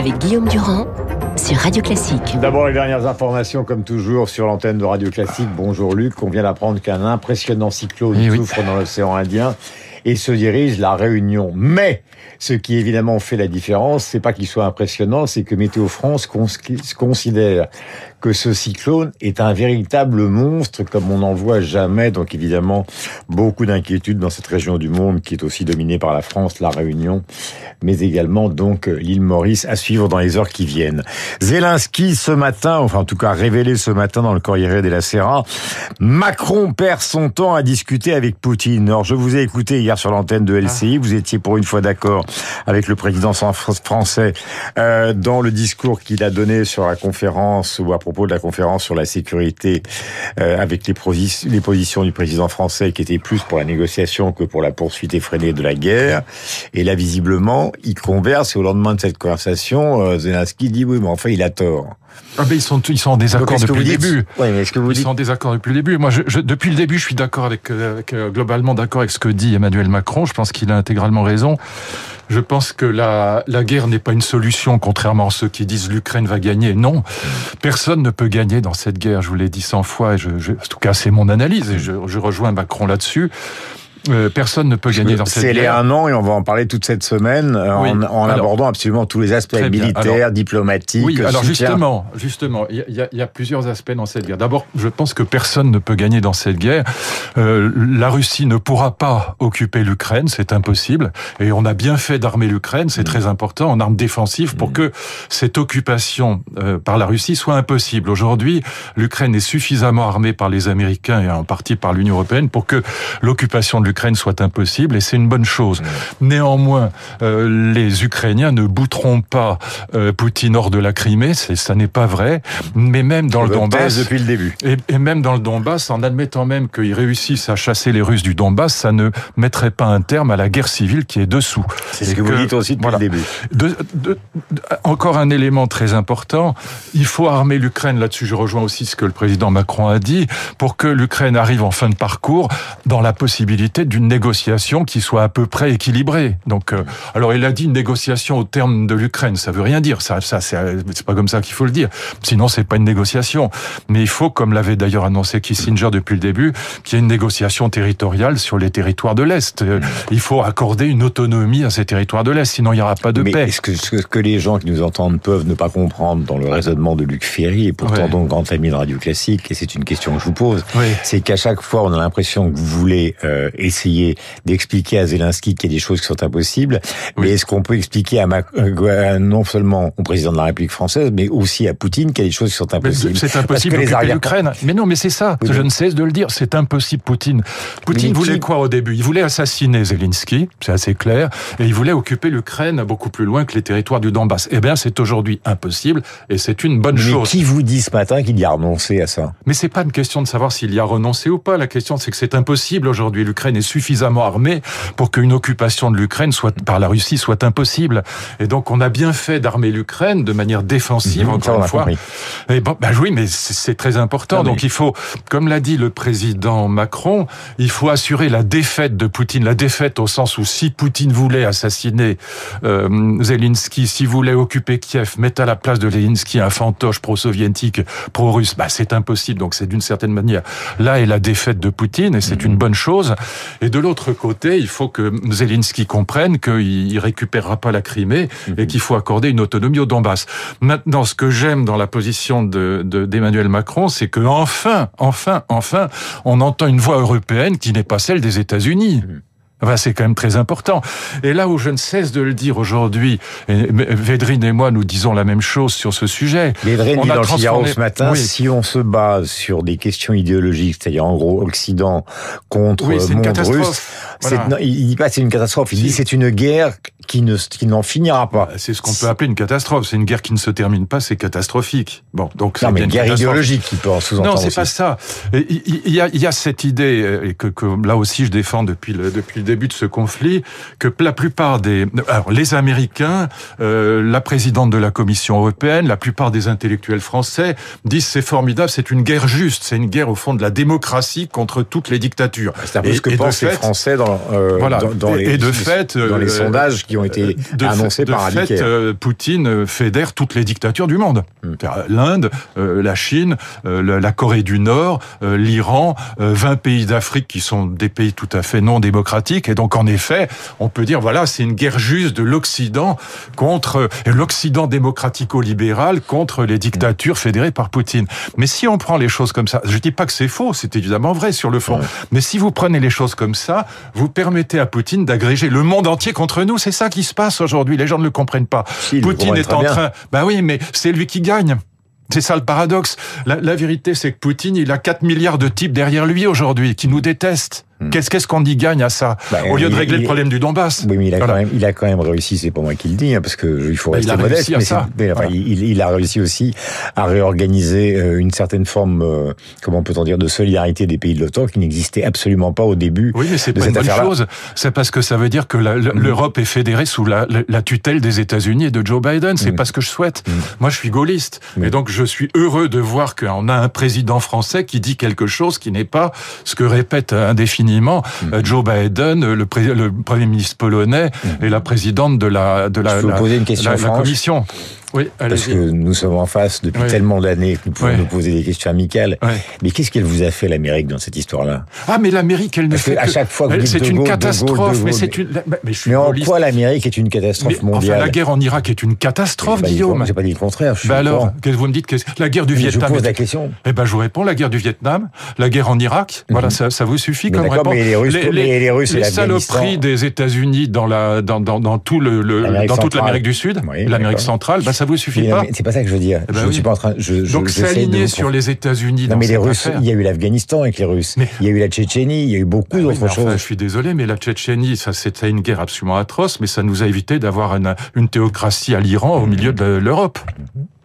avec Guillaume Durand sur Radio Classique. D'abord les dernières informations comme toujours sur l'antenne de Radio Classique. Bonjour Luc, on vient d'apprendre qu'un impressionnant cyclone Eh oui. souffre dans l'océan Indien et se dirige la Réunion. Mais ce qui évidemment fait la différence, c'est pas qu'il soit impressionnant, c'est que Météo France cons- considère que ce cyclone est un véritable monstre comme on n'en voit jamais. Donc évidemment, beaucoup d'inquiétudes dans cette région du monde qui est aussi dominée par la France, la Réunion, mais également donc l'île Maurice à suivre dans les heures qui viennent. Zelensky ce matin, enfin en tout cas révélé ce matin dans le Corriere della Sera, Macron perd son temps à discuter avec Poutine. Alors je vous ai écouté hier sur l'antenne de LCI, vous étiez pour une fois d'accord avec le président français euh, dans le discours qu'il a donné sur la conférence ou à propos de la conférence sur la sécurité euh, avec les, les positions du président français qui étaient plus pour la négociation que pour la poursuite effrénée de la guerre. Et là, visiblement, il converse et au lendemain de cette conversation, euh, Zelensky dit oui, mais enfin, il a tort. Ah ben ils sont ils sont en désaccord depuis le début. Oui, mais est-ce que vous Ils dites sont en désaccord depuis le début. Moi, je, je- depuis le début, je suis d'accord avec, euh, avec, euh, globalement d'accord avec ce que dit Emmanuel Macron. Je pense qu'il a intégralement raison. Je pense que la, la guerre n'est pas une solution, contrairement à ceux qui disent l'Ukraine va gagner. Non, personne ne peut gagner dans cette guerre. Je vous l'ai dit cent fois. Et je, je- en tout cas, c'est mon analyse et je, je rejoins Macron là-dessus. Euh, personne ne peut gagner dans cette C'est les guerre. un an et on va en parler toute cette semaine euh, Oui. en, en Alors, abordant absolument tous les aspects militaires, Alors, diplomatiques. Oui, alors soutien. justement, justement, il y y, y a plusieurs aspects dans cette guerre. D'abord, je pense que personne ne peut gagner dans cette guerre. Euh, la Russie ne pourra pas occuper l'Ukraine, c'est impossible. Et on a bien fait d'armer l'Ukraine, c'est très important, en armes défensives, pour que cette occupation euh, par la Russie soit impossible. Aujourd'hui, l'Ukraine est suffisamment armée par les Américains et en partie par l'Union européenne pour que l'occupation de l'Ukraine soit impossible. Et c'est une bonne chose. Néanmoins, euh, les Ukrainiens ne bouteront pas euh, Poutine hors de la Crimée, c'est, ça n'est pas vrai. Mais même dans le thèse Donbass, depuis le début. et, et même dans le Donbass, en admettant même qu'ils réussissent à chasser les Russes du Donbass, ça ne mettrait pas un terme à la guerre civile qui est dessous. C'est ce que, vous dites aussi depuis voilà. le début. De- de- de- encore un élément très important, il faut armer l'Ukraine, là-dessus je rejoins aussi ce que le président Macron a dit, pour que l'Ukraine arrive en fin de parcours dans la possibilité d'une négociation qui soit à peu près équilibrée. Donc, euh, alors il a dit une négociation au terme de l'Ukraine, ça veut rien dire, ça, ça c'est c'est pas comme ça qu'il faut le dire. Sinon c'est pas une négociation. Mais il faut, comme l'avait d'ailleurs annoncé Kissinger depuis le début, qu'il y ait une négociation territoriale sur les territoires de l'Est. Euh, Il faut accorder une autonomie à ces territoires de l'Est, sinon il n'y aura pas de Mais paix. est-ce que ce que les gens qui nous entendent peuvent ne pas comprendre dans le raisonnement de Luc Ferry, et pourtant Ouais. donc grand ami de Radio Classique, et c'est une question que je vous pose, Oui. c'est qu'à chaque fois on a l'impression que vous voulez euh, essayer d'expliquer à Zelensky qu'il y a des choses qui sont impossibles, Oui. mais est-ce qu'on peut expliquer à Mac- euh, non seulement au président de la République française, mais aussi à Poutine qu'il y a des choses qui sont Mais impossibles? C'est impossible d'occuper arrière- l'Ukraine. Mais non, mais c'est ça. Oui, je mais- ne cesse de le dire. C'est impossible, Poutine. Poutine Mais voulait qui- quoi au début? Il voulait assassiner Zelensky, c'est assez clair, et il voulait occuper l'Ukraine beaucoup plus loin que les territoires du Donbass. Eh bien, c'est aujourd'hui impossible, et c'est une bonne Mais chose. qui vous dit ce matin qu'il y a renoncé à ça? Mais c'est pas une question de savoir s'il y a renoncé ou pas. La question, c'est que c'est impossible aujourd'hui. L'Ukraine est suffisamment armée pour qu'une occupation de l'Ukraine soit par la Russie soit impossible. Et donc, on a bien fait d'armer l'Ukraine de manière défensive, Mhm, encore une fois. compris. Et bon, bah oui, mais c'est très important. Non, mais- Donc, il faut, comme l'a dit le président Macron, il faut assurer la défaite de Poutine. La défaite au sens où si Poutine voulait assassiner euh, Zelensky, s'il voulait occuper Kiev, mettre à la place de Zelensky un fantoche pro-soviétique, pro-russe, bah c'est impossible. Donc, c'est d'une certaine manière là est la défaite de Poutine, et c'est une bonne chose. Et de l'autre côté, il faut que Zelensky comprenne qu'il il récupérera pas la Crimée et qu'il faut accorder une autonomie au Donbass. Maintenant, ce que j'aime dans la position de de- d'Emmanuel Macron, c'est que enfin, enfin, enfin, on entend une voix européenne qui n'est pas celle des États-Unis. Enfin, c'est quand même très important. Et là où je ne cesse de le dire aujourd'hui, Védrine et moi nous disons la même chose sur ce sujet. Védrine On dit a dans le transformé- ce matin, Oui. si on se base sur des questions idéologiques, c'est-à-dire en gros Occident contre Oui, monde russe, Voilà. non, il dit pas c'est une catastrophe, il Si. dit c'est une guerre qui ne qui n'en finira pas. C'est ce qu'on peut appeler une catastrophe. C'est une guerre qui ne se termine pas, c'est catastrophique. Bon, donc Non, mais une guerre idéologique qui peut en sous-entendre Non, c'est pas ça. Il y a, il y a cette idée euh, que, que là aussi je défends depuis le, depuis le début de ce conflit que la plupart des alors les Américains, euh, la présidente de la Commission européenne, la plupart des intellectuels français disent c'est formidable, c'est une guerre juste, c'est une guerre au fond de la démocratie contre toutes les dictatures. C'est un peu ce que et de pensent les Français dans, euh, Voilà. dans, dans Et- les, et de fait, dans les euh, sondages qui ont été de annoncés fait, par de fait, euh, Poutine fédère toutes les dictatures du monde. Hmm. L'Inde, la Chine, la Corée du Nord, l'Iran, 20 pays d'Afrique qui sont des pays tout à fait non démocratiques. Et donc, en effet, on peut dire, voilà, c'est une guerre juste de l'Occident contre l'Occident démocratico-libéral contre les dictatures fédérées par Poutine. Mais si on prend les choses comme ça, je dis pas que c'est faux, c'est évidemment vrai sur le fond. Ouais. Mais si vous prenez les choses comme ça, vous permettez à Poutine d'agréger le monde entier contre nous. C'est ça qui se passe aujourd'hui. Les gens ne le comprennent pas. Si, Poutine est en train. Bah oui, mais c'est lui qui gagne. C'est ça le paradoxe. La, la vérité, c'est que Poutine, il a 4 milliards de types derrière lui aujourd'hui qui nous détestent. Qu'est-ce qu'est-ce qu'on y gagne à ça Bah, Au lieu de régler il- le problème du Donbass? Oui, mais il a, Voilà. quand même, il a quand même réussi, c'est pas moi qui le dis, hein, parce que il faut rester il a modeste, mais, ça. c'est- mais enfin, Voilà. il, il a réussi aussi à réorganiser euh, une certaine forme, euh, comment peut-on dire, de solidarité des pays de l'OTAN qui n'existait absolument pas au début Oui, mais c'est pas une bonne chose. C'est parce que ça veut dire que Mhm. l'Europe est fédérée sous la, la- la tutelle des États-Unis et de Joe Biden. C'est Mhm. pas ce que je souhaite. Mhm. Moi, je suis gaulliste. Et donc, je suis heureux de voir qu'on a un président français qui dit quelque chose qui n'est pas ce que répète indéfiniment Euh, Joe Biden, le, pré- le premier ministre polonais et la présidente de la, de commission. Oui, Parce que nous sommes en face depuis tellement d'années que nous pouvons nous poser des questions amicales. Mais qu'est-ce qu'elle vous a fait, l'Amérique, dans cette histoire-là? Ah, mais l'Amérique, elle ne Parce que fait à que... chaque fois que vous C'est une catastrophe, mais c'est une... Mais je suis Mais en quoi l'Amérique est une catastrophe Mais, mondiale enfin, la guerre en Irak est une catastrophe, Guillaume. J'ai pas dit le contraire. Je suis Bah alors, qu'est-ce que vous me dites la guerre du Mais Vietnam Je pose est- la question. Eh ben, je vous réponds, la guerre du Vietnam, la guerre en Irak, voilà, ça, ça vous suffit Mhm. Comme réponse. mais les Russes- mais les Russes les saloperies des États-Unis dans la, dans, dans, dans tout le, le- L'Amérique dans toute l'Amérique du Sud, l'Amérique centrale, bah, ça vous suffit Mais non, pas. C'est pas ça que je veux dire. Eh ben je oui. suis pas en train. Je, je, Donc, de s'aligner vous sur les États-Unis Non, dans mais les Russes, affaire. il y a eu l'Afghanistan avec les Russes. Mais- Il y a eu la Tchétchénie, il y a eu beaucoup Oui, d'autres enfin, choses. je suis désolé, mais la Tchétchénie, ça c'était une guerre absolument atroce, mais ça nous a évité d'avoir une, une théocratie à l'Iran au milieu de l'Europe.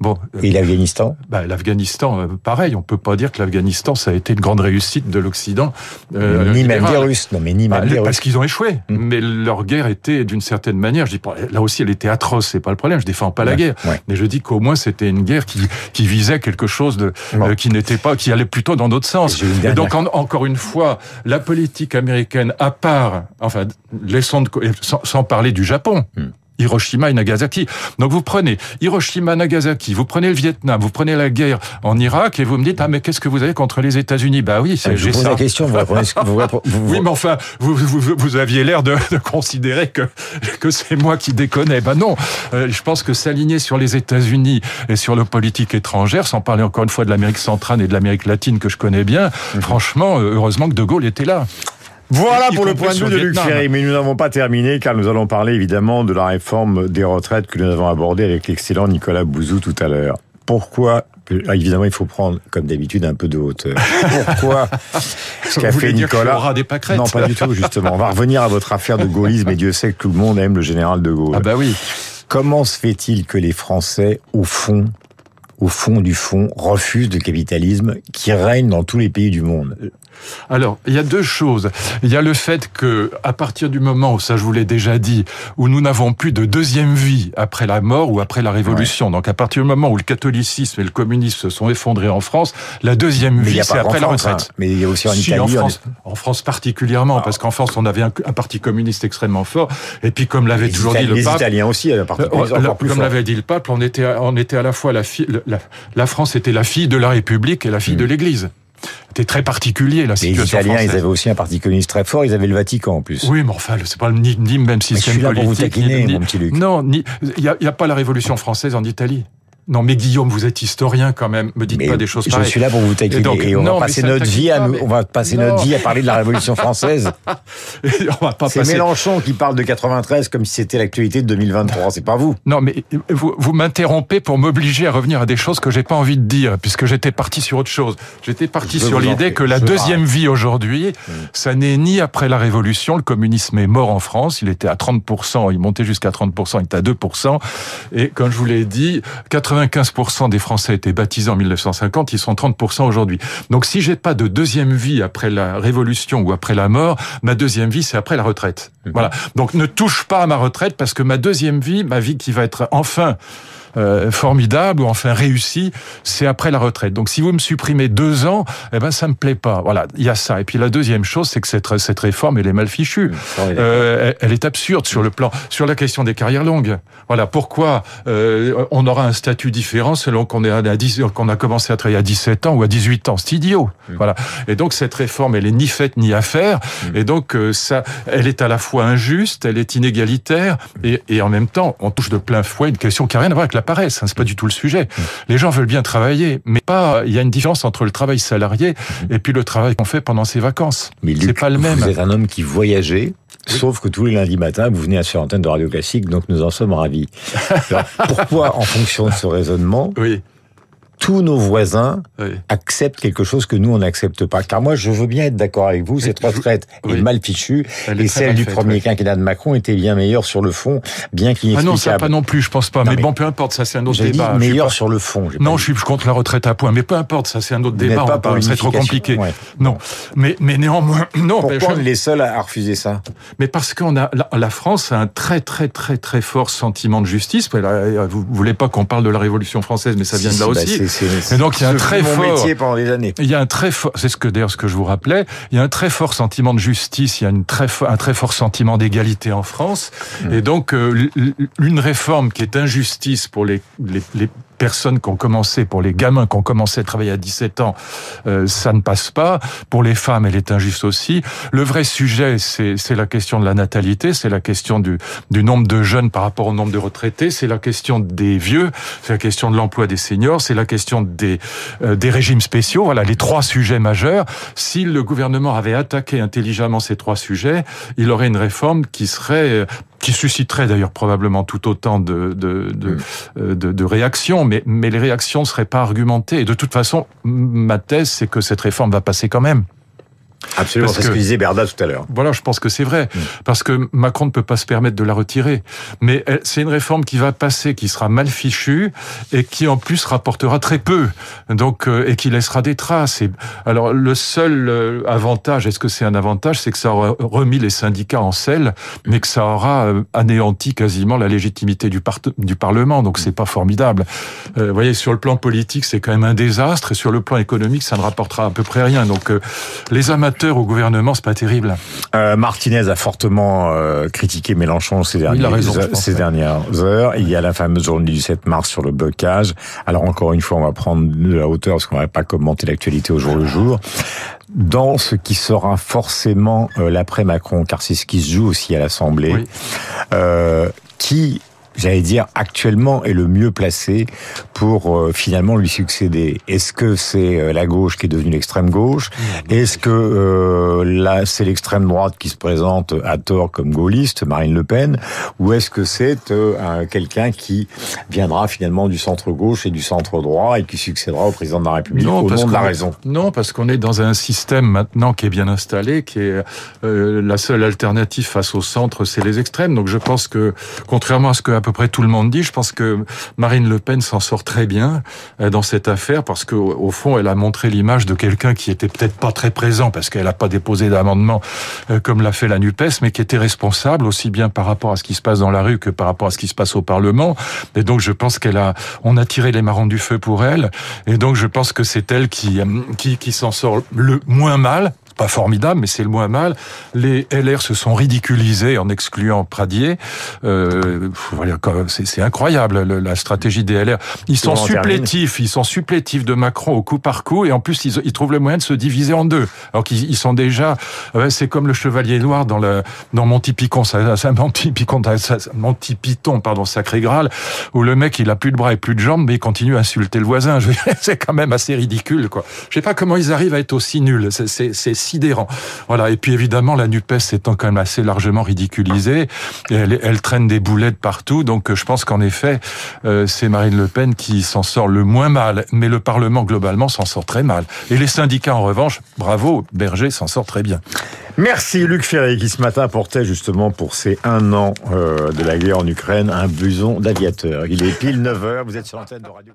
Bon, euh, Et l'Afghanistan? bah, l'Afghanistan, euh, pareil, on peut pas dire que l'Afghanistan ça a été une grande réussite de l'Occident. euh, Ni même des Russes. Non, mais ni Bah, même des parce qu'ils ont échoué, Mm. mais leur guerre était d'une certaine manière. Je dis pas, là aussi, elle était atroce, c'est pas le problème. Je défends pas la Ouais, guerre, ouais. mais je dis qu'au moins c'était une guerre qui qui visait quelque chose de Bon. euh, qui n'était pas, qui allait plutôt dans notre sens. Et donc en- encore une fois, la politique américaine, à part, enfin, laissons de, sans, sans parler du Japon. Mm. Hiroshima et Nagasaki. Donc vous prenez Hiroshima, Nagasaki, vous prenez le Vietnam, vous prenez la guerre en Irak et vous me dites ah mais qu'est-ce que vous avez contre les États-Unis? Bah oui, c'est Je pose ça. la question, vous répondez vous répondez. vous- Oui, mais enfin, vous, vous, vous aviez l'air de, de considérer que, que c'est moi qui déconnais. Ben non, Euh, je pense que s'aligner sur les États-Unis et sur la politique étrangère, sans parler encore une fois de l'Amérique centrale et de l'Amérique latine que je connais bien, Mhm. franchement, euh, heureusement que De Gaulle était là. Voilà pour le point de vue de Luc. Ferry, mais nous n'avons pas terminé car nous allons parler évidemment de la réforme des retraites que nous avons abordée avec l'excellent Nicolas Bouzou tout à l'heure. Pourquoi ah, Évidemment, il faut prendre, comme d'habitude, un peu de hauteur. Pourquoi ce qu'a fait Nicolas des pâquerettes Non, pas du tout, justement. On va revenir à votre affaire de gaullisme, et Dieu sait que tout le monde aime le général de Gaulle. Ah bah oui. Comment se fait-il que les Français, au fond, au fond du fond, refusent le capitalisme qui règne dans tous les pays du monde? Alors, il y a deux choses. Il y a le fait que, à partir du moment où, ça je vous l'ai déjà dit, où nous n'avons plus de deuxième vie après la mort ou après la révolution, donc à partir du moment où le catholicisme et le communisme se sont effondrés en France, la deuxième Mais vie, c'est après la France, retraite. hein. Mais il y a aussi en Si, Italie. en France, en France particulièrement, parce qu'en France, on avait un, un parti communiste extrêmement fort, et puis comme l'avait Les, toujours dit le les pape, Italiens aussi, euh, encore la- plus comme l'avait dit le pape, on était, on était à la fois la fille, la, la France était la fille de la République et la fille de l'Église. C'était très particulier la Mm. Les situation Italiens, ils avaient aussi un parti communiste très fort, ils avaient le Vatican en plus. Oui, mais enfin, c'est pas le- ni, ni même Mais je système suis là pour vous taquiner, ni- mon petit Luc. Non, il y a, a pas la Révolution française en Italie. Non, mais Guillaume, vous êtes historien quand même. Me dites Mais pas des choses je pareilles. suis là pour vous taquiner Et donc, et on non, va passer notre vie à mais- on va passer Non. notre vie à parler de la Révolution française. C'est passer. Mélenchon qui parle de 93 comme si c'était l'actualité de 2023, c'est pas vous. Non, mais vous, vous m'interrompez pour m'obliger à revenir à des choses que j'ai pas envie de dire, puisque j'étais parti sur autre chose. J'étais parti Je sur l'idée que la je deuxième vie aujourd'hui, ça n'est ni après la Révolution, le communisme est mort en France, il était à 30%, il montait jusqu'à 30%, il était à 2%, et comme je vous l'ai dit, 95% des Français étaient baptisés en 1950, ils sont 30% aujourd'hui. Donc si j'ai pas de deuxième vie après la Révolution ou après la mort, ma deuxième vie c'est après la retraite. Voilà. Donc ne touche pas à ma retraite parce que ma deuxième vie, ma vie qui va être enfin euh, formidable ou enfin réussi, c'est après la retraite. Donc si vous me supprimez deux ans, eh ben ça me plaît pas. Voilà, il y a ça. Et puis la deuxième chose, c'est que cette, cette réforme, elle est mal fichue. Euh, elle est absurde sur le plan, sur la question des carrières longues. Voilà, pourquoi euh, on aura un statut différent selon qu'on est à 10, qu'on a commencé à travailler à 17 ans ou à 18 ans? C'est idiot. Mmh. Voilà. Et donc cette réforme, elle est ni faite ni à faire. Mmh. Et donc euh, ça, elle est à la fois injuste, elle est inégalitaire, et, et en même temps, on touche de plein fouet une question qui n'a rien à voir avec la paresse. Hein, c'est pas du tout le sujet. Mmh. Les gens veulent bien travailler, mais pas. Il y a une différence entre le travail salarié et puis le travail qu'on fait pendant ses vacances. Mais c'est pas le même. Vous êtes un homme qui voyageait. Sauf que tous les lundis matins, vous venez à sur l'antenne de Radio Classique, donc nous en sommes ravis. Alors, pourquoi, en fonction de ce raisonnement, oui tous nos voisins oui. acceptent quelque chose que nous on n'accepte pas. Car moi, je veux bien être d'accord avec vous. Cette retraite oui. est mal fichue Elle et celle du premier oui. quinquennat de Macron était bien meilleure sur le fond, bien Ah qu'inexplicable. non, ça pas non plus, je pense pas. Mais, mais bon, peu importe, ça c'est un autre dit débat. Meilleure pas- sur le fond. Non, je suis contre la retraite à point, mais peu importe, ça c'est un autre Vous débat. pas on C'est trop compliqué. ouais. Non, mais mais néanmoins, non. Pourquoi ben, je- on est les seuls à refuser ça? Mais parce qu'on a la, la France a un très très très très fort sentiment de justice. Vous, vous voulez pas qu'on parle de la Révolution française, mais ça vient de là bah, aussi. C'est- Et donc, il y a un très mon fort- métier pendant des années. Il y a un très fort, c'est ce que d'ailleurs ce que je vous rappelais, il y a un très fort sentiment de justice, il y a une très un très fort sentiment d'égalité en France, et donc euh, une réforme qui est injustice pour les, les, les personnes qui ont commencé, pour les gamins qui ont commencé à travailler à 17 ans, euh, ça ne passe pas. Pour les femmes, elle est injuste aussi. Le vrai sujet, c'est la question de la natalité, c'est la question du, du nombre de jeunes par rapport au nombre de retraités, c'est la question des vieux, c'est la question de l'emploi des seniors, c'est la question des, euh, des régimes spéciaux. Voilà les trois sujets majeurs. Si le gouvernement avait attaqué intelligemment ces trois sujets, il aurait une réforme qui serait euh, qui susciterait d'ailleurs probablement tout autant de, de, de, euh, de, de réactions, mais, mais les réactions ne seraient pas argumentées. Et de toute façon, ma thèse, c'est que cette réforme va passer quand même. Absolument, Parce c'est ce que- que disait Berda tout à l'heure. Voilà, je pense que c'est vrai, Mm. parce que Macron ne peut pas se permettre de la retirer. Mais c'est une réforme qui va passer, qui sera mal fichue et qui en plus rapportera très peu, donc euh, et qui laissera des traces. Et, alors le seul euh, avantage, est-ce que c'est un avantage, c'est que ça aura remis les syndicats en selle, mais que ça aura euh, anéanti quasiment la légitimité du, part- du Parlement. Donc c'est pas formidable. Euh, vous voyez, sur le plan politique, c'est quand même un désastre, et sur le plan économique, ça ne rapportera à peu près rien. Donc euh, les amateurs au gouvernement, c'est pas terrible. Euh, Martinez a fortement euh, critiqué Mélenchon ces, derniers, raison, ces dernières heures. Il y a la fameuse journée du 7 mars sur le blocage. Alors encore une fois, on va prendre de la hauteur parce qu'on va pas commenter l'actualité au jour le jour. Dans ce qui sera forcément euh, l'après-Macron, car c'est ce qui se joue aussi à l'Assemblée, Oui. qui j'allais dire, actuellement est le mieux placé pour euh, finalement lui succéder. Est-ce que c'est euh, la gauche qui est devenue l'extrême gauche? Est-ce que euh, là, c'est l'extrême droite qui se présente à tort comme gaulliste, Marine Le Pen? Ou est-ce que c'est euh, un- quelqu'un qui viendra finalement du centre-gauche et du centre-droit et qui succédera au président de la République au nom de la est- raison? Non, parce qu'on est dans un système maintenant qui est bien installé, qui est euh, la seule alternative face au centre, c'est les extrêmes. Donc je pense que, contrairement à ce que peu près tout le monde dit, je pense que Marine Le Pen s'en sort très bien euh, dans cette affaire parce que au fond, elle a montré l'image de quelqu'un qui était peut-être pas très présent parce qu'elle n'a pas déposé d'amendement euh, comme l'a fait la Nupes, mais qui était responsable aussi bien par rapport à ce qui se passe dans la rue que par rapport à ce qui se passe au Parlement. Et donc je pense qu'elle a, on a tiré les marrons du feu pour elle. Et donc je pense que c'est elle qui, euh, qui, qui s'en sort le moins mal. Pas formidable, mais c'est le moins mal. Les LR se sont ridiculisés en excluant Pradier. Euh, c'est incroyable le- la stratégie des LR. Ils sont supplétifs, ils sont supplétifs de Macron au coup par coup, et en plus ils, ils trouvent le moyen de se diviser en deux. Alors qu'ils ils sont déjà, ouais, c'est comme le chevalier noir dans le dans Monty Python, ça, ça, Monty Python, Monty Python, pardon, sacré Graal, où le mec il a plus de bras et plus de jambes, mais il continue à insulter le voisin. C'est quand même assez ridicule, quoi. Je sais pas comment ils arrivent à être aussi nuls. C'est sidérant. Voilà. Et puis évidemment, la Nupes étant quand même assez largement ridiculisée, elle, traîne des boulettes partout. Donc euh, je pense qu'en effet, euh, c'est Marine Le Pen qui s'en sort le moins mal, mais le Parlement globalement s'en sort très mal. Et les syndicats en revanche, bravo, Berger s'en sort très bien. Merci Luc Ferré qui ce matin portait justement pour ces un an euh, de la guerre en Ukraine un blouson d'aviateur. Il est pile 9h, vous êtes sur l'antenne de Radio.